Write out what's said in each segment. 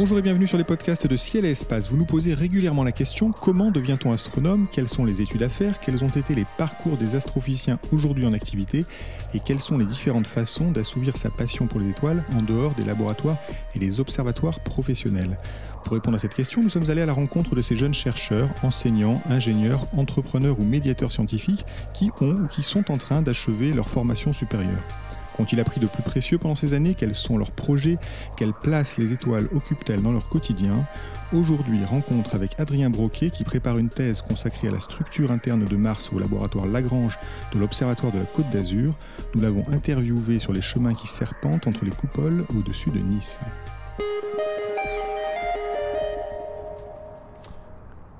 Bonjour et bienvenue sur les podcasts de Ciel et Espace. Vous nous posez régulièrement la question comment devient-on astronome? Quelles sont les études à faire? Quels ont été les parcours des astrophysiciens aujourd'hui en activité? Et quelles sont les différentes façons d'assouvir sa passion pour les étoiles en dehors des laboratoires et des observatoires professionnels? Pour répondre à cette question, nous sommes allés à la rencontre de ces jeunes chercheurs, enseignants, ingénieurs, entrepreneurs ou médiateurs scientifiques qui ont ou qui sont en train d'achever leur formation supérieure. Qu'ont-ils appris de plus précieux pendant ces années? Quels sont leurs projets? Quelle place les étoiles occupent-elles dans leur quotidien? Aujourd'hui, rencontre avec Adrien Broquet qui prépare une thèse consacrée à la structure interne de Mars au laboratoire Lagrange de l'Observatoire de la Côte d'Azur. Nous l'avons interviewé sur les chemins qui serpentent entre les coupoles au-dessus de Nice.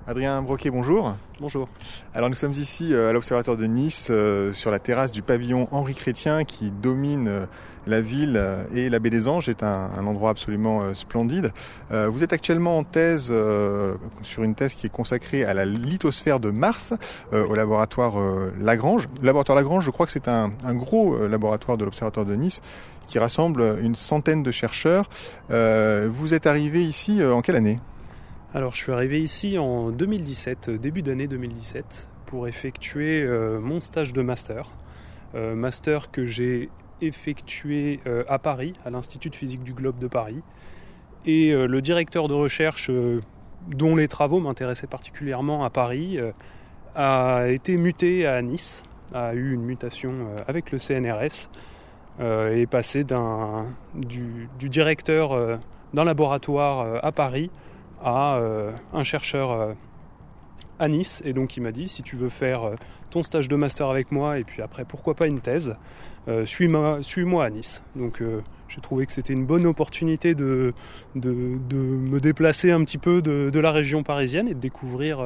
Adrien Broquet, bonjour. Bonjour. Alors nous sommes ici euh, à l'Observatoire de Nice euh, sur la terrasse du pavillon Henri Chrétien qui domine euh, la ville et la baie des Anges est un, endroit absolument splendide. vous êtes actuellement en thèse sur une thèse qui est consacrée à la lithosphère de Mars au laboratoire Lagrange. Le laboratoire Lagrange, je crois que c'est un, un, gros laboratoire de l'Observatoire de Nice qui rassemble une centaine de chercheurs. vous êtes arrivé ici en quelle année? Alors je suis arrivé ici en 2017, euh, début d'année 2017, pour effectuer euh, mon stage de master. Euh, master que j'ai effectué à Paris, à l'Institut de physique du globe de Paris. Et le directeur de recherche dont les travaux m'intéressaient particulièrement à Paris a été muté à Nice, a eu une mutation avec le CNRS et est passé du, du, directeur d'un laboratoire à Paris à euh, un chercheur euh, à Nice et donc il m'a dit si tu veux faire euh, ton stage de master avec moi et puis après pourquoi pas une thèse, suis-moi suis à Nice. Donc j'ai trouvé que c'était une bonne opportunité de, me déplacer un petit peu de, la région parisienne et de découvrir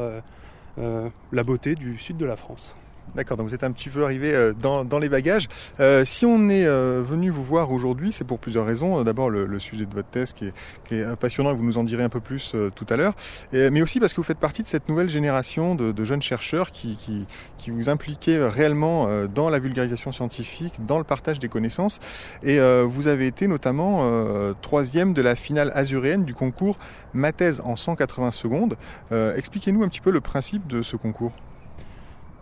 la beauté du sud de la France. D'accord, donc vous êtes un petit peu arrivé euh, dans, dans les bagages. Euh, si on est euh, venu vous voir aujourd'hui, c'est pour plusieurs raisons. D'abord le, sujet de votre thèse qui est, qui est passionnant, vous nous en direz un peu plus tout à l'heure, mais aussi parce que vous faites partie de cette nouvelle génération de, de jeunes chercheurs qui, qui, qui, vous impliquez réellement dans la vulgarisation scientifique, dans le partage des connaissances. Et vous avez été notamment troisième de la finale azuréenne du concours Ma thèse en 180 secondes. Expliquez-nous un petit peu le principe de ce concours.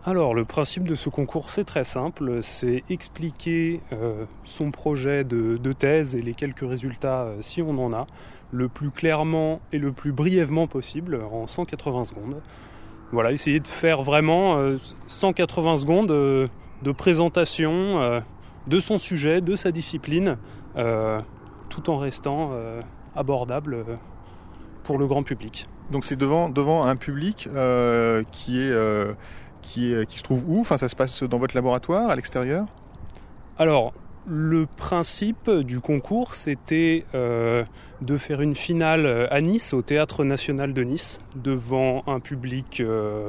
Alors le principe de ce concours c'est très simple, c'est expliquer euh, son projet de, thèse et les quelques résultats euh, si on en a, le plus clairement et le plus brièvement possible en 180 secondes. Voilà, essayer de faire vraiment 180 euh, secondes de présentation de son sujet, de sa discipline, tout en restant abordable pour le grand public. Donc c'est devant, devant un public qui est qui, se trouve où? Enfin, ça se passe dans votre laboratoire, à l'extérieur? Alors, le principe du concours, c'était euh, de faire une finale à Nice, au Théâtre National de Nice, devant un public euh,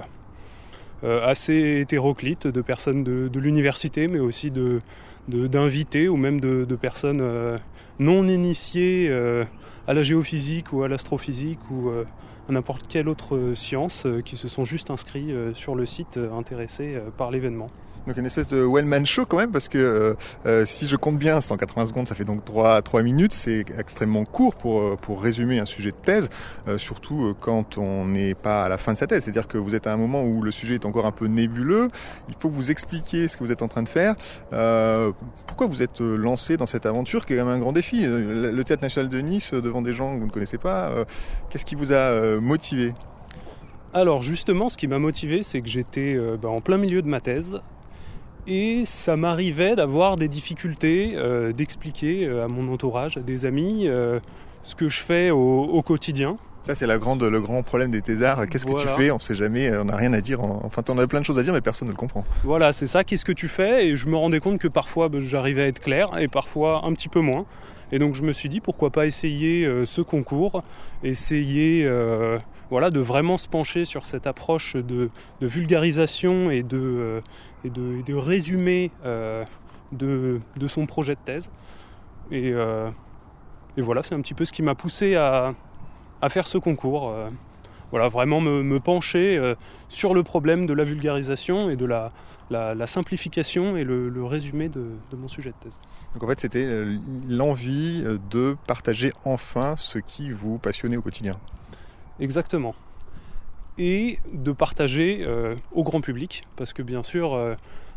euh, assez hétéroclite, de personnes de, l'université, mais aussi de, d'invités ou même de, personnes non initiées à la géophysique ou à l'astrophysique ou n'importe quelle autre science euh, qui se sont juste inscrits euh, sur le site euh, intéressés par l'événement. Donc une espèce de one-man show quand même, parce que euh, euh si je compte bien, 180 secondes, ça fait donc 3, 3 minutes, c'est extrêmement court pour, euh, pour résumer un sujet de thèse, surtout quand on n'est pas à la fin de sa thèse, c'est-à-dire que vous êtes à un moment où le sujet est encore un peu nébuleux, il faut vous expliquer ce que vous êtes en train de faire. pourquoi vous êtes lancé dans cette aventure qui est quand même un grand défi? Le Théâtre National de Nice, devant des gens que vous ne connaissez pas, qu'est-ce qui vous a motivé? Alors justement, ce qui m'a motivé, c'est que j'étais bah, en plein milieu de ma thèse et ça m'arrivait d'avoir des difficultés euh, d'expliquer euh, à mon entourage, à des amis, euh, ce que je fais au, quotidien. Ça, c'est la grande, le grand problème des thésards. Qu'est-ce que tu fais? On sait jamais, on n'a rien à dire. Enfin, on a plein de choses à dire, mais personne ne le comprend. Voilà, c'est ça. Qu'est-ce que tu fais? Et je me rendais compte que parfois, ben, j'arrivais à être clair et parfois un petit peu moins. Et donc, je me suis dit, pourquoi pas essayer euh, ce concours, essayer euh, voilà, de vraiment se pencher sur cette approche de, vulgarisation et de, euh, et de, résumé de, son projet de thèse. Et, et voilà, c'est un petit peu ce qui m'a poussé à, à faire ce concours. Euh, voilà, vraiment me, pencher euh, sur le problème de la vulgarisation et de la, la, simplification et le, résumé de, mon sujet de thèse. Donc en fait, c'était euh, l'envie de partager enfin ce qui vous passionnait au quotidien. Exactement. Et de partager au grand public, parce que bien sûr,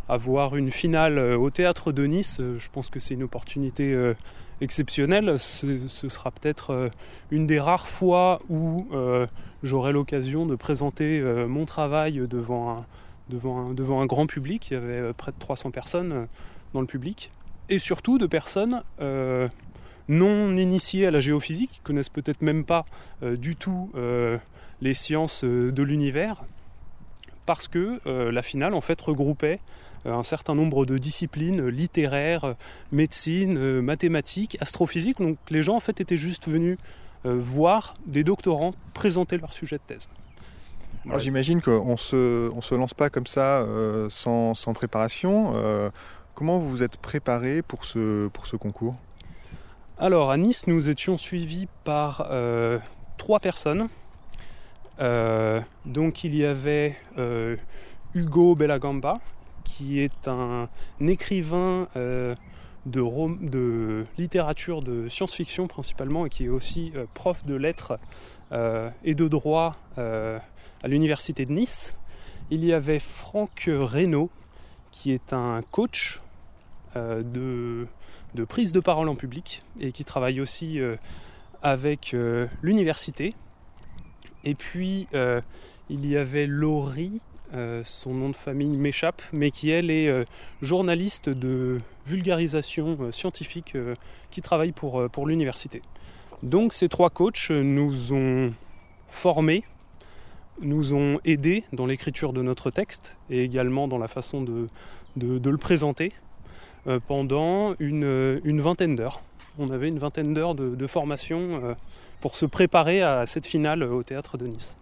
avoir une finale au théâtre de Nice, je pense que c'est une opportunité exceptionnel. Ce, sera peut-être euh, une des rares fois où euh, j'aurai l'occasion de présenter euh, mon travail devant un, devant, devant un grand public. Il y avait près de 300 personnes dans le public. Et surtout de personnes non initiées à la géophysique, qui connaissent peut-être même pas du tout les sciences de l'univers, parce que la finale en fait regroupait un certain nombre de disciplines littéraires, médecine, mathématiques, astrophysique. Donc les gens en fait étaient juste venus euh, voir des doctorants présenter leur sujet de thèse. Alors j'imagine qu'on se, on se lance pas comme ça euh, sans, sans, préparation. Euh, comment vous vous êtes préparé pour ce, pour ce concours? Alors à Nice, nous étions suivis par trois personnes. donc il y avait Hugo Bellagamba, qui est un écrivain euh, de, littérature de science-fiction principalement et qui est aussi euh, prof de lettres euh, et de droit à l'université de Nice. Il y avait Franck Reynaud qui est un coach de, de, prise de parole en public et qui travaille aussi avec l'université. Et puis il y avait Laurie euh, son nom de famille m'échappe, mais qui elle est euh, journaliste de vulgarisation euh, scientifique qui travaille pour, pour l'université. Donc ces trois coachs nous ont formés, nous ont aidés dans l'écriture de notre texte et également dans la façon de, le présenter pendant une, vingtaine d'heures. On avait une vingtaine d'heures de formation pour se préparer à cette finale au théâtre de Nice.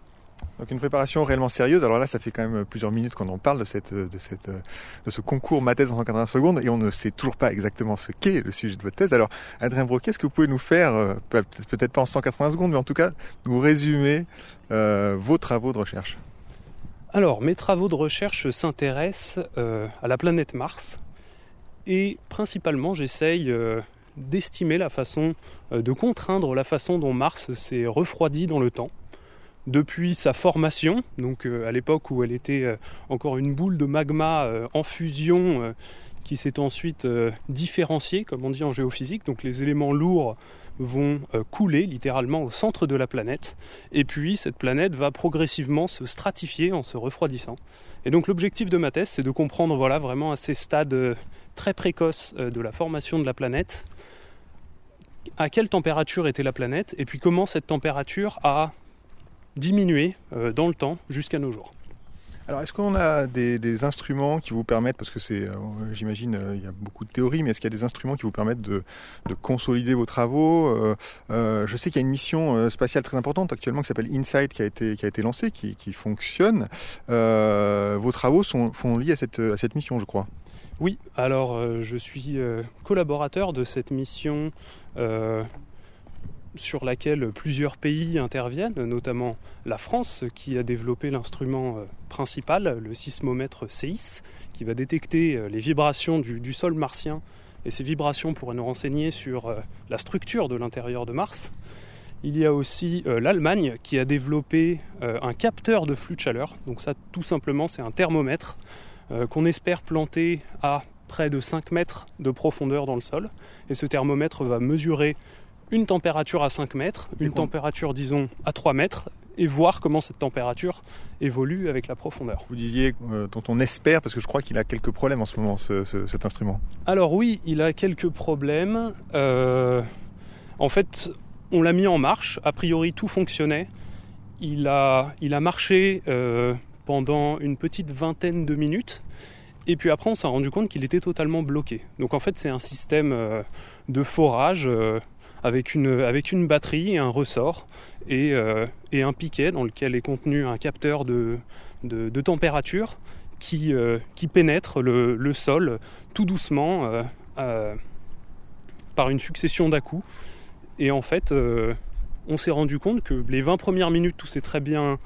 Donc une préparation réellement sérieuse. Alors là, ça fait quand même plusieurs minutes qu'on en parle de, cette, de, cette, de ce concours ma thèse en 180 secondes et on ne sait toujours pas exactement ce qu'est le sujet de votre thèse. Alors Adrien Broquet, est-ce que vous pouvez nous faire, euh, peut-être pas en 180 secondes, mais en tout cas nous résumer euh, vos travaux de recherche? Alors mes travaux de recherche s'intéressent euh, à la planète Mars et principalement j'essaye d'estimer la façon, de contraindre la façon dont Mars s'est refroidi dans le temps depuis sa formation, donc euh, à l'époque où elle était euh, encore une boule de magma euh, en fusion qui s'est ensuite différenciée, comme on dit en géophysique. Donc les éléments lourds vont couler littéralement au centre de la planète, et puis cette planète va progressivement se stratifier en se refroidissant. Et donc l'objectif de ma thèse, c'est de comprendre voilà, vraiment à ces stades très précoces de la formation de la planète, à quelle température était la planète, et puis comment cette température a diminuer euh, dans le temps jusqu'à nos jours. Alors, est-ce qu'on a des, instruments qui vous permettent, parce que c'est, euh, j'imagine, euh, il y a beaucoup de théories, mais est-ce qu'il y a des instruments qui vous permettent de, consolider vos travaux Je sais qu'il y a une mission spatiale très importante actuellement qui s'appelle InSight qui a été qui a été lancée, qui, fonctionne. vos travaux sont, sont liés à cette, à cette mission, je crois. Oui, alors je suis collaborateur de cette mission sur laquelle plusieurs pays interviennent, notamment la France qui a développé l'instrument euh, principal, le sismomètre CEIS, qui va détecter euh, les vibrations du, sol martien. Et ces vibrations pourraient nous renseigner sur euh, la structure de l'intérieur de Mars. Il y a aussi l'Allemagne qui a développé un capteur de flux de chaleur. Donc ça tout simplement c'est un thermomètre qu'on espère planter à près de 5 mètres de profondeur dans le sol. Et ce thermomètre va mesurer une température à 5 mètres, une température disons à 3 mètres, et voir comment cette température évolue avec la profondeur. Vous disiez euh, dont on espère, parce que je crois qu'il a quelques problèmes en ce moment, cet instrument. Alors oui, il a quelques problèmes. Euh, en fait, on l'a mis en marche, a priori tout fonctionnait. Il a, il a marché euh, pendant une petite vingtaine de minutes. Et puis après, on s'est rendu compte qu'il était totalement bloqué. Donc en fait, c'est un système de forage avec, une, avec une batterie et un ressort et, et, un piquet dans lequel est contenu un capteur de, de, température qui, qui pénètre le, le, sol tout doucement par une succession d'à-coups. Et en fait, euh, on s'est rendu compte que les 20 premières minutes, tout, très bien,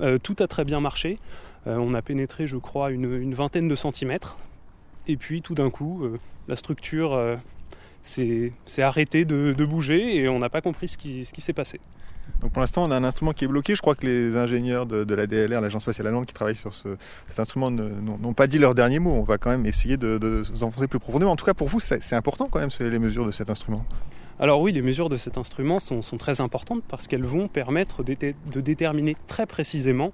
euh, tout a très bien marché. Euh, on a pénétré, je crois, une, vingtaine de centimètres. Et puis tout d'un coup, la structure s'est arrêtée de, bouger et on n'a pas compris ce qui, s'est passé. Donc pour l'instant, on a un instrument qui est bloqué. Je crois que les ingénieurs de, la DLR, l'Agence spatiale allemande, qui travaillent sur cet instrument, n'ont pas dit leur dernier mot. On va quand même essayer de, de s'enfoncer plus profondément. En tout cas, pour vous, c'est important quand même les mesures de cet instrument. Alors oui, les mesures de cet instrument sont, très importantes parce qu'elles vont permettre de, déterminer très précisément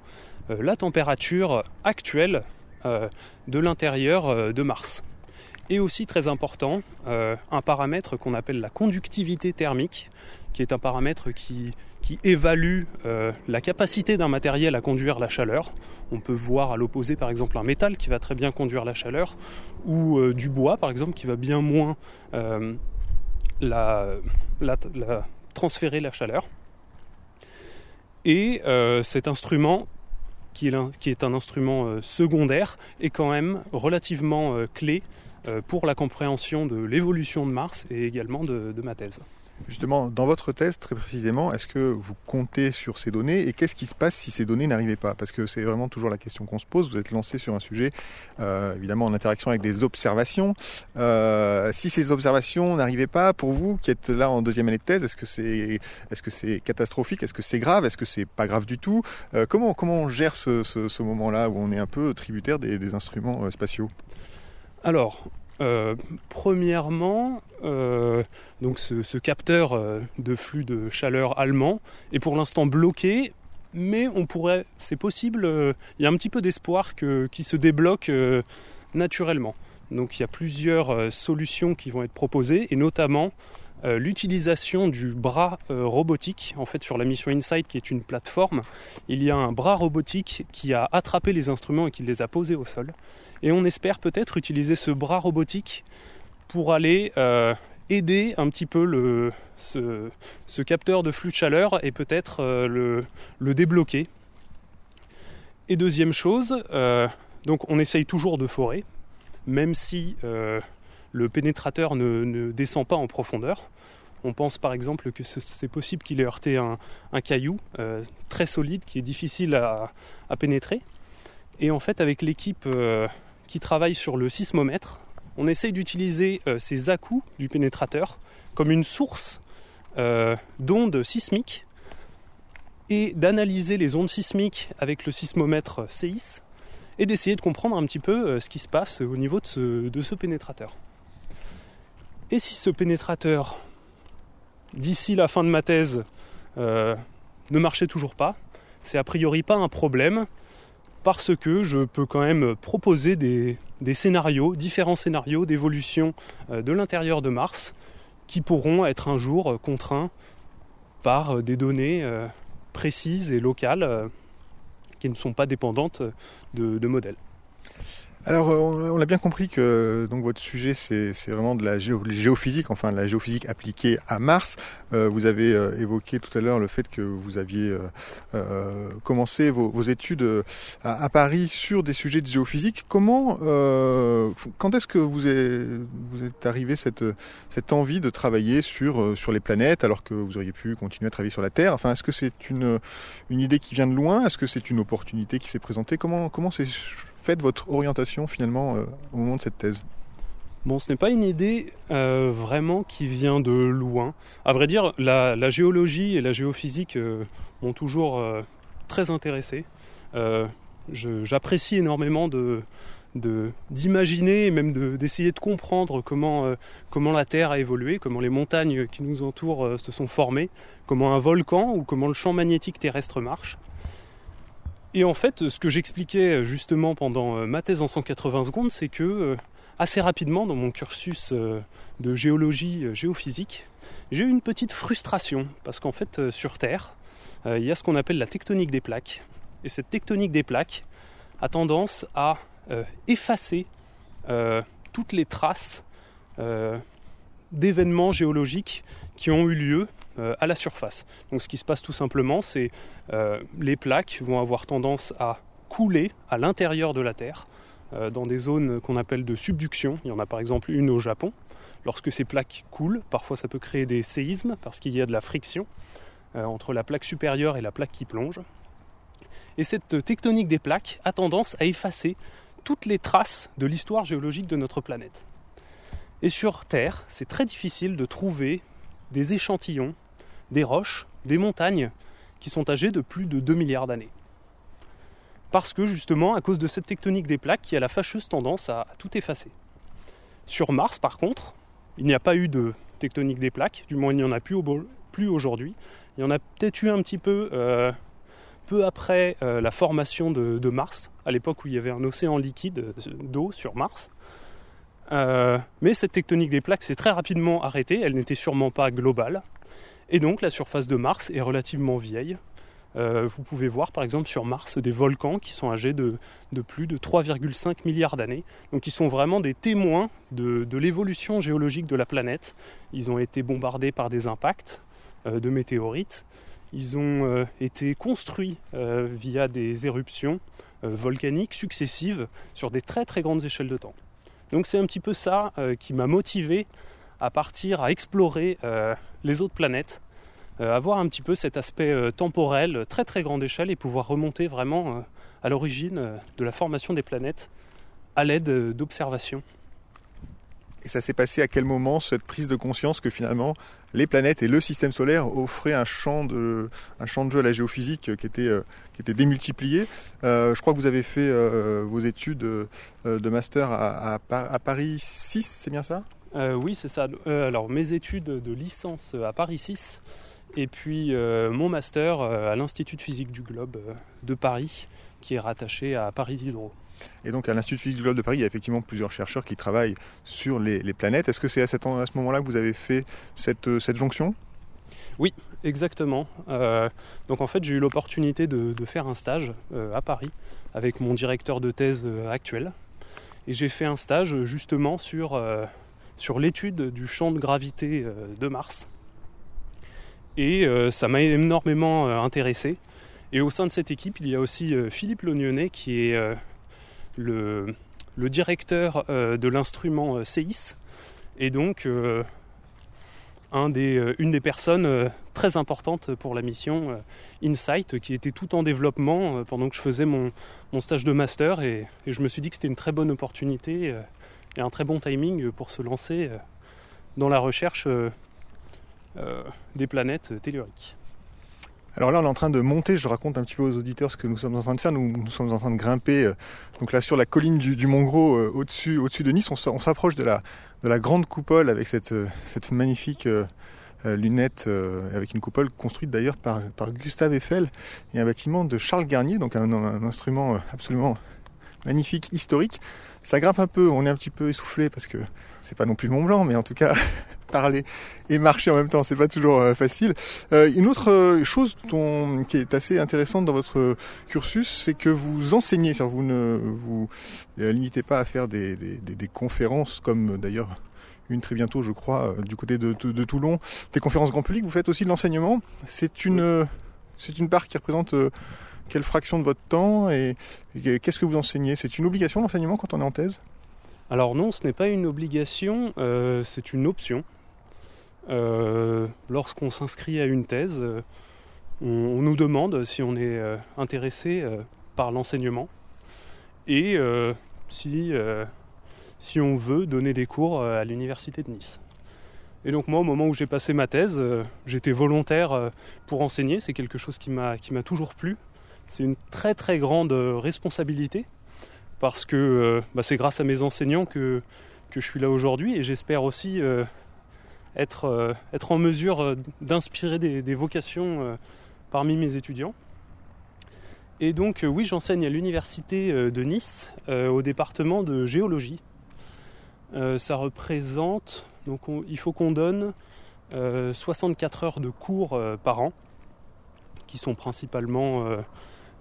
euh, la température actuelle euh, de l'intérieur euh, de Mars. Et aussi très important, un paramètre qu'on appelle la conductivité thermique, qui est un paramètre qui, évalue la capacité d'un matériel à conduire la chaleur. On peut voir à l'opposé par exemple un métal qui va très bien conduire la chaleur, ou du bois par exemple qui va bien moins la, transférer la chaleur. Et euh, cet instrument, qui est, un instrument euh, secondaire, est quand même relativement euh, clé pour la compréhension de l'évolution de Mars et également de ma thèse. Justement, dans votre thèse, très précisément, est-ce que vous comptez sur ces données et qu'est-ce qui se passe si ces données n'arrivaient pas? Parce que c'est vraiment toujours la question qu'on se pose. Vous êtes lancé sur un sujet, euh, évidemment, en interaction avec des observations. Euh, si ces observations n'arrivaient pas, pour vous, qui êtes là en deuxième année de thèse, est-ce que c'est catastrophique? Est-ce que c'est grave? Est-ce que c'est pas grave du tout? Euh, Comment comment on gère ce, ce, moment-là où on est un peu tributaire des, des instruments spatiaux? Alors, euh, premièrement, euh, ce, capteur euh, de flux de chaleur allemand est pour l'instant bloqué, mais on pourrait, c'est possible, il y a un petit peu d'espoir qu'il se débloque naturellement. Donc il y a plusieurs solutions qui vont être proposées, et notamment l'utilisation du bras robotique. En fait, sur la mission InSight, qui est une plateforme, il y a un bras robotique qui a attrapé les instruments et qui les a posés au sol. Et on espère peut-être utiliser ce bras robotique pour aller euh, aider un petit peu le, ce, capteur de flux de chaleur et peut-être euh, le, débloquer. Et deuxième chose, euh, donc on essaye toujours de forer, même si le pénétrateur ne, descend pas en profondeur. On pense par exemple que c'est possible qu'il ait heurté un, caillou très solide qui est difficile à, à, pénétrer. Et en fait, avec l'équipe qui travaille sur le sismomètre. On essaye d'utiliser euh, ces à-coups du pénétrateur comme une source euh, d'ondes sismiques et d'analyser les ondes sismiques avec le sismomètre CIS et d'essayer de comprendre un petit peu euh, ce qui se passe au niveau de ce pénétrateur. Et si ce pénétrateur, d'ici la fin de ma thèse, ne marchait toujours pas, c'est a priori pas un problème, parce que je peux quand même proposer des, scénarios, différents scénarios d'évolution euh, de l'intérieur de Mars qui pourront être un jour euh, contraints par euh, des données précises et locales qui ne sont pas dépendantes de modèles. Alors, euh, on l'a bien compris que donc votre sujet, c'est vraiment de la géophysique, enfin de la géophysique appliquée à Mars. Euh, vous avez euh, évoqué tout à l'heure le fait que vous aviez commencé vos, études à, Paris sur des sujets de géophysique. Comment, quand est-ce que vous vous êtes arrivé cette, cette envie de travailler sur, sur les planètes alors que vous auriez pu continuer à travailler sur la Terre? Enfin, est-ce que c'est une, une idée qui vient de loin? Est-ce que c'est une opportunité qui s'est présentée? Comment, comment c'est faites votre orientation finalement euh, au moment de cette thèse Bon, ce n'est pas une idée euh, vraiment qui vient de loin. À vrai dire, la, géologie et la géophysique euh, m'ont toujours très intéressé. J'apprécie énormément de, d'imaginer et même d'essayer de, comprendre comment, comment la Terre a évolué, comment les montagnes qui nous entourent se sont formées, comment un volcan ou comment le champ magnétique terrestre marche. Et en fait, ce que j'expliquais justement pendant euh, ma thèse en 180 secondes, c'est que euh, assez rapidement dans mon cursus de géologie géophysique, j'ai eu une petite frustration parce qu'en fait sur Terre, il y a ce qu'on appelle la tectonique des plaques. Et cette tectonique des plaques a tendance à effacer toutes les traces d'événements géologiques qui ont eu lieu euh, à la surface. Donc ce qui se passe tout simplement, c'est euh, les plaques vont avoir tendance à couler à l'intérieur de la Terre, euh, dans des zones qu'on appelle de subduction. Il y en a par exemple une au Japon. Lorsque ces plaques coulent, parfois ça peut créer des séismes parce qu'il y a de la friction entre la plaque supérieure et la plaque qui plonge. Et cette tectonique des plaques a tendance à effacer toutes les traces de l'histoire géologique de notre planète. Et sur Terre, c'est très difficile de trouver des échantillons, des roches, des montagnes qui sont âgées de plus de 2 milliards d'années. Parce que justement, à cause de cette tectonique des plaques qui a la fâcheuse tendance à tout effacer. Sur Mars, par contre, il n'y a pas eu de tectonique des plaques, du moins il n'y en a plus, aujourd'hui. Il y en a peut-être eu un petit peu euh, peu après euh, la formation de, Mars, à l'époque où il y avait un océan liquide euh, d'eau sur Mars. Mais cette tectonique des plaques s'est très rapidement arrêtée, elle n'était sûrement pas globale. Et donc la surface de Mars est relativement vieille. Euh, vous pouvez voir par exemple sur Mars des volcans qui sont âgés de, plus de 3,5 milliards d'années, donc qui sont vraiment des témoins de, l'évolution géologique de la planète. Ils ont été bombardés par des impacts euh, de météorites, ils ont été construits via des éruptions volcaniques successives sur des très très grandes échelles de temps. Donc c'est un petit peu ça euh, qui m'a motivé à partir, à explorer euh, les autres planètes, euh, avoir un petit peu cet aspect temporel très très grande échelle et pouvoir remonter vraiment à l'origine de la formation des planètes à l'aide d'observations. Et ça s'est passé à quel moment cette prise de conscience que finalement les planètes et le système solaire offraient un champ de, un champ de jeu à la géophysique qui était, euh, qui était démultiplié? Euh, je crois que vous avez fait euh, vos études de master à, Paris 6, c'est bien ça? Oui, c'est ça. alors mes études de licence à Paris 6 et puis mon master à l'Institut de physique du globe de Paris qui est rattaché à Paris Hydro. Et donc à l'Institut physique du globe de Paris, il y a effectivement plusieurs chercheurs qui travaillent sur les, planètes. Est-ce que c'est à, ce moment-là que vous avez fait cette, euh, jonction? Oui, exactement. Euh, donc en fait, j'ai eu l'opportunité de, faire un stage euh, à Paris avec mon directeur de thèse actuel. Et j'ai fait un stage justement sur, sur l'étude du champ de gravité de Mars. Et ça m'a énormément intéressé. Et au sein de cette équipe, il y a aussi Philippe Lognonnet qui est le, directeur euh, de l'instrument euh, CEIS et donc euh, une des personnes très importantes pour la mission Insight qui était tout en développement pendant que je faisais mon, stage de master et, je me suis dit que c'était une très bonne opportunité et un très bon timing pour se lancer dans la recherche des planètes telluriques. Alors là, on est en train de monter, je raconte un petit peu aux auditeurs ce que nous sommes en train de faire. Nous, sommes en train de grimper, euh, donc là sur la colline du, Mont Gros, euh, au-dessus, au-dessus de Nice. On, s'approche de la, de la grande coupole avec cette, euh, magnifique lunette, avec une coupole construite d'ailleurs par, Gustave Eiffel et un bâtiment de Charles Garnier, donc un instrument absolument magnifique, historique. Ça grimpe un peu, on est un petit peu essoufflé parce que c'est pas non plus Mont Blanc, mais en tout cas parler et marcher en même temps, c'est pas toujours euh, facile. Euh, une autre euh, chose dont, qui est assez intéressante dans votre cursus, c'est que vous enseignez, vous ne vous limitez pas à faire des, conférences comme d'ailleurs une très bientôt, je crois, du côté de, Toulon, des conférences grand public. Vous faites aussi de l'enseignement. C'est une c'est une part qui représente quelle fraction de votre temps et qu'est-ce que vous enseignez? C'est une obligation l'enseignement quand on est en thèse? Alors non, ce n'est pas une obligation, c'est une option. Euh, lorsqu'on s'inscrit à une thèse, euh, on, nous demande si on est euh, intéressé par l'enseignement et si, si on veut donner des cours à l'université de Nice. Et donc moi, au moment où j'ai passé ma thèse, j'étais volontaire pour enseigner. C'est quelque chose qui m'a toujours plu. C'est une très très grande responsabilité parce que bah, c'est grâce à mes enseignants que, que je suis là aujourd'hui et j'espère aussi être, euh, être en mesure euh, d'inspirer des, vocations euh, parmi mes étudiants. Et donc oui, j'enseigne à l'université de Nice au département de géologie. ça représente, donc il faut qu'on donne 64 heures de cours par an, qui sont principalement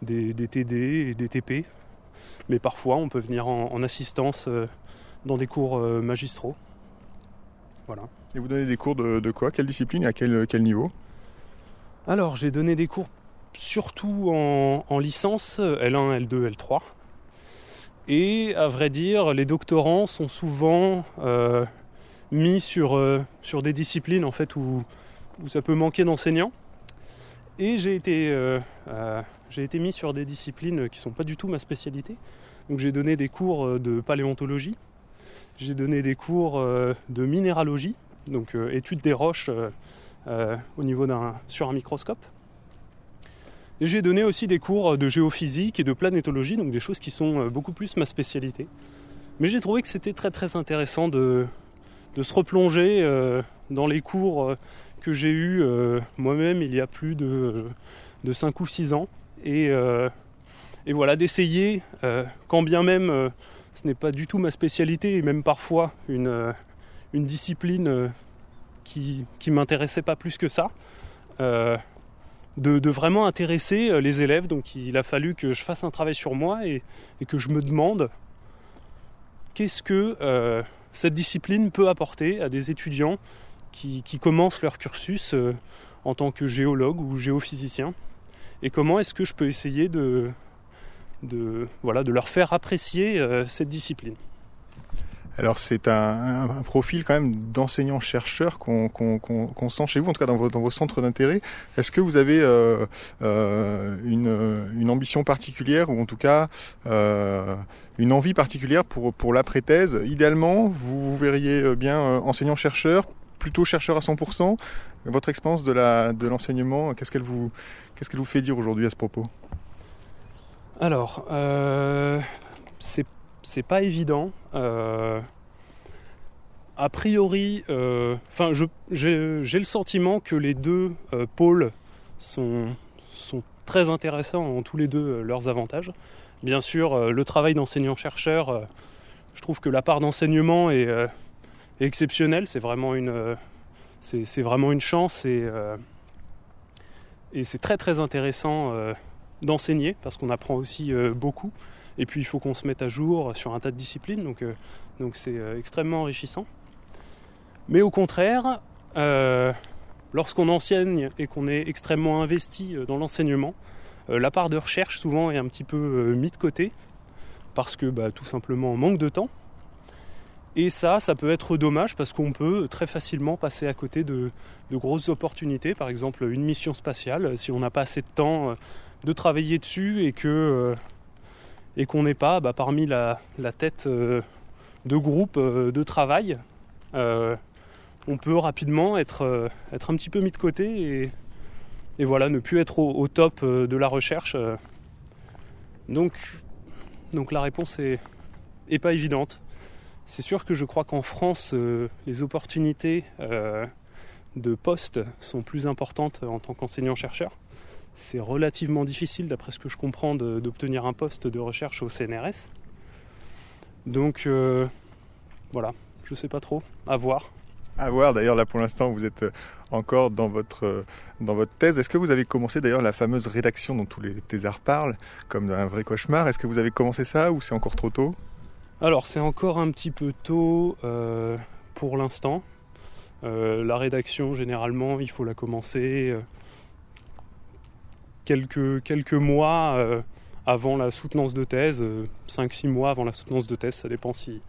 des, TD et des TP. Mais parfois, on peut venir en, assistance dans des cours magistraux. Voilà. Et vous donnez des cours de, quoi? Quelle discipline? Et à quel, quel niveau? Alors, j'ai donné des cours surtout en, licence L1, L2, L3. Et à vrai dire, les doctorants sont souvent euh, mis sur, euh, sur des disciplines en fait où, où ça peut manquer d'enseignants. Et j'ai été, euh, j'ai été mis sur des disciplines qui ne sont pas du tout ma spécialité. Donc j'ai donné des cours de paléontologie, j'ai donné des cours de minéralogie, donc étude des roches au niveau d'un sur un microscope. J'ai donné aussi des cours de géophysique et de planétologie, donc des choses qui sont euh, beaucoup plus ma spécialité. Mais j'ai trouvé que c'était très très intéressant de, se replonger euh, dans les cours euh, que j'ai eus moi-même il y a plus de, de 5 ou 6 ans. Et, voilà, d'essayer, quand bien même ce n'est pas du tout ma spécialité, et même parfois une, discipline qui ne m'intéressait pas plus que ça, de, vraiment intéresser euh, les élèves. Donc il a fallu que je fasse un travail sur moi et, que je me demande qu'est-ce que euh, cette discipline peut apporter à des étudiants qui, commencent leur cursus euh, en tant que géologue ou géophysicien? Et comment est-ce que je peux essayer de, voilà, de leur faire apprécier cette discipline? Alors c'est un, profil quand même d'enseignant-chercheur qu'on sent chez vous, en tout cas dans vos, centres d'intérêt. Est-ce que vous avez euh, euh, une, ambition particulière ou en tout cas euh, une envie particulière pour, pour l'après-thèse Idéalement, vous, vous verriez bien enseignant-chercheur, plutôt chercheur à 100%. Votre expérience de l'enseignement, qu'est-ce qu'elle vous, qu'est-ce qu'elle vous fait dire aujourd'hui à ce propos? Alors, c'est c'est pas évident. Euh, a priori, euh, enfin, j'ai le sentiment que les deux euh, pôles sont, sont, très intéressants en tous les deux leurs avantages. Bien sûr, le travail d'enseignant-chercheur, je trouve que la part d'enseignement est, exceptionnelle. C'est vraiment une, vraiment une chance et, et c'est très très intéressant d'enseigner parce qu'on apprend aussi beaucoup. Et puis il faut qu'on se mette à jour sur un tas de disciplines, donc euh, donc c'est euh, extrêmement enrichissant. Mais au contraire, euh, lorsqu'on enseigne et qu'on est extrêmement investi dans l'enseignement, la part de recherche souvent est un petit peu mise de côté parce que bah, tout simplement on manque de temps. Et ça, ça peut être dommage parce qu'on peut très facilement passer à côté de, grosses opportunités, par exemple une mission spatiale, si on n'a pas assez de temps de travailler dessus et que et qu'on n'est pas bah, parmi la, tête euh, de groupe euh, de travail, euh, on peut rapidement être, être un petit peu mis de côté et, voilà, ne plus être au, top de la recherche. Donc, donc la réponse est, est pas évidente. C'est sûr que je crois qu'en France, les opportunités de poste sont plus importantes en tant qu'enseignant-chercheur c'est relativement difficile, d'après ce que je comprends, d'obtenir un poste de recherche au CNRS. Donc euh, voilà, je ne sais pas trop, à voir. À voir, d'ailleurs là pour l'instant vous êtes euh, encore dans votre, euh, dans votre thèse. Est-ce que vous avez commencé d'ailleurs la fameuse rédaction dont tous les thésards parlent, comme un vrai cauchemar? Est-ce que vous avez commencé ça ou c'est encore trop tôt? Alors c'est encore un petit peu tôt pour l'instant. la rédaction généralement il faut la commencer quelques, quelques mois euh, avant la soutenance de thèse, 5-6 euh, mois avant la soutenance de thèse, ça dépend si,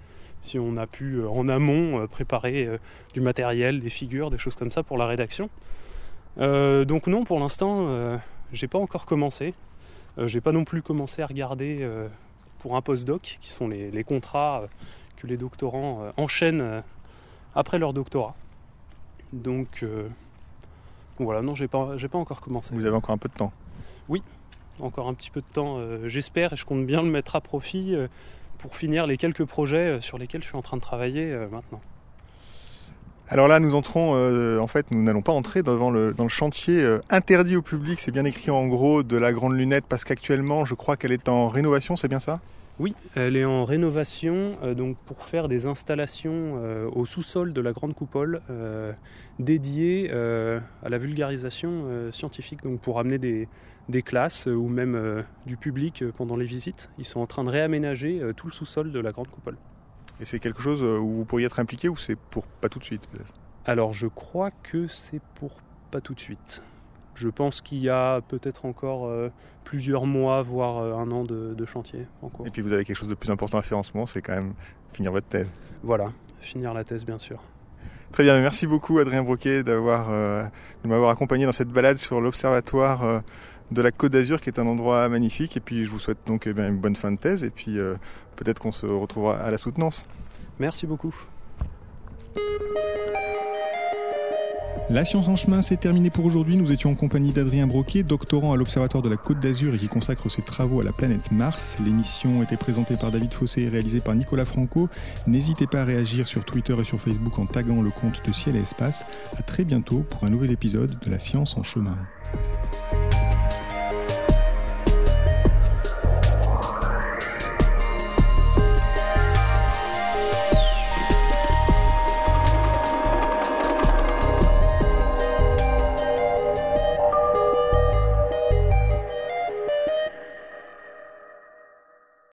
si on a pu euh, en amont préparer du matériel, des figures, des choses comme ça pour la rédaction. donc non, pour l'instant, j'ai pas encore commencé. j'ai pas non plus commencé à regarder pour un postdoc, qui sont les, les contrats que les doctorants enchaînent après leur doctorat. Donc voilà, non, j'ai pas, j'ai pas encore commencé. Vous avez encore un peu de temps oui, encore un petit peu de temps, euh, j'espère, et je compte bien le mettre à profit euh, pour finir les quelques projets euh, sur lesquels je suis en train de travailler maintenant. Alors là, nous entrons, en fait, nous n'allons pas entrer dans le, dans le chantier interdit au public, c'est bien écrit en gros de la Grande Lunette, parce qu'actuellement, je crois qu'elle est en rénovation, c'est bien ça? Oui, elle est en rénovation euh, donc pour faire des installations euh, au sous-sol de la grande coupole euh, dédiées à la vulgarisation scientifique, donc pour amener des classes ou même du public pendant les visites. Ils sont en train de réaménager tout le sous-sol de la grande coupole. Et c'est quelque chose où vous pourriez être impliqué ou c'est pour pas tout de suite Alors je crois que c'est pour pas tout de suite. Je pense qu'il y a peut-être encore euh, plusieurs mois, voire euh, un an de, chantier en cours. Et puis vous avez quelque chose de plus important à faire en ce moment, c'est quand même finir votre thèse. Voilà, finir la thèse bien sûr. Très bien, merci beaucoup Adrien Broquet d'avoir, euh, de m'avoir accompagné dans cette balade sur l'observatoire de la Côte d'Azur qui est un endroit magnifique. Et puis je vous souhaite donc eh une bonne fin de thèse et puis peut-être qu'on se retrouvera à la soutenance. Merci beaucoup. La science en chemin, c'est terminé pour aujourd'hui. Nous étions en compagnie d'Adrien Broquet, doctorant à l'Observatoire de la Côte d'Azur et qui consacre ses travaux à la planète Mars. L'émission était présentée par David Fossé et réalisée par Nicolas Franco. N'hésitez pas à réagir sur Twitter et sur Facebook en taguant le compte de Ciel et Espace. A très bientôt pour un nouvel épisode de La science en chemin.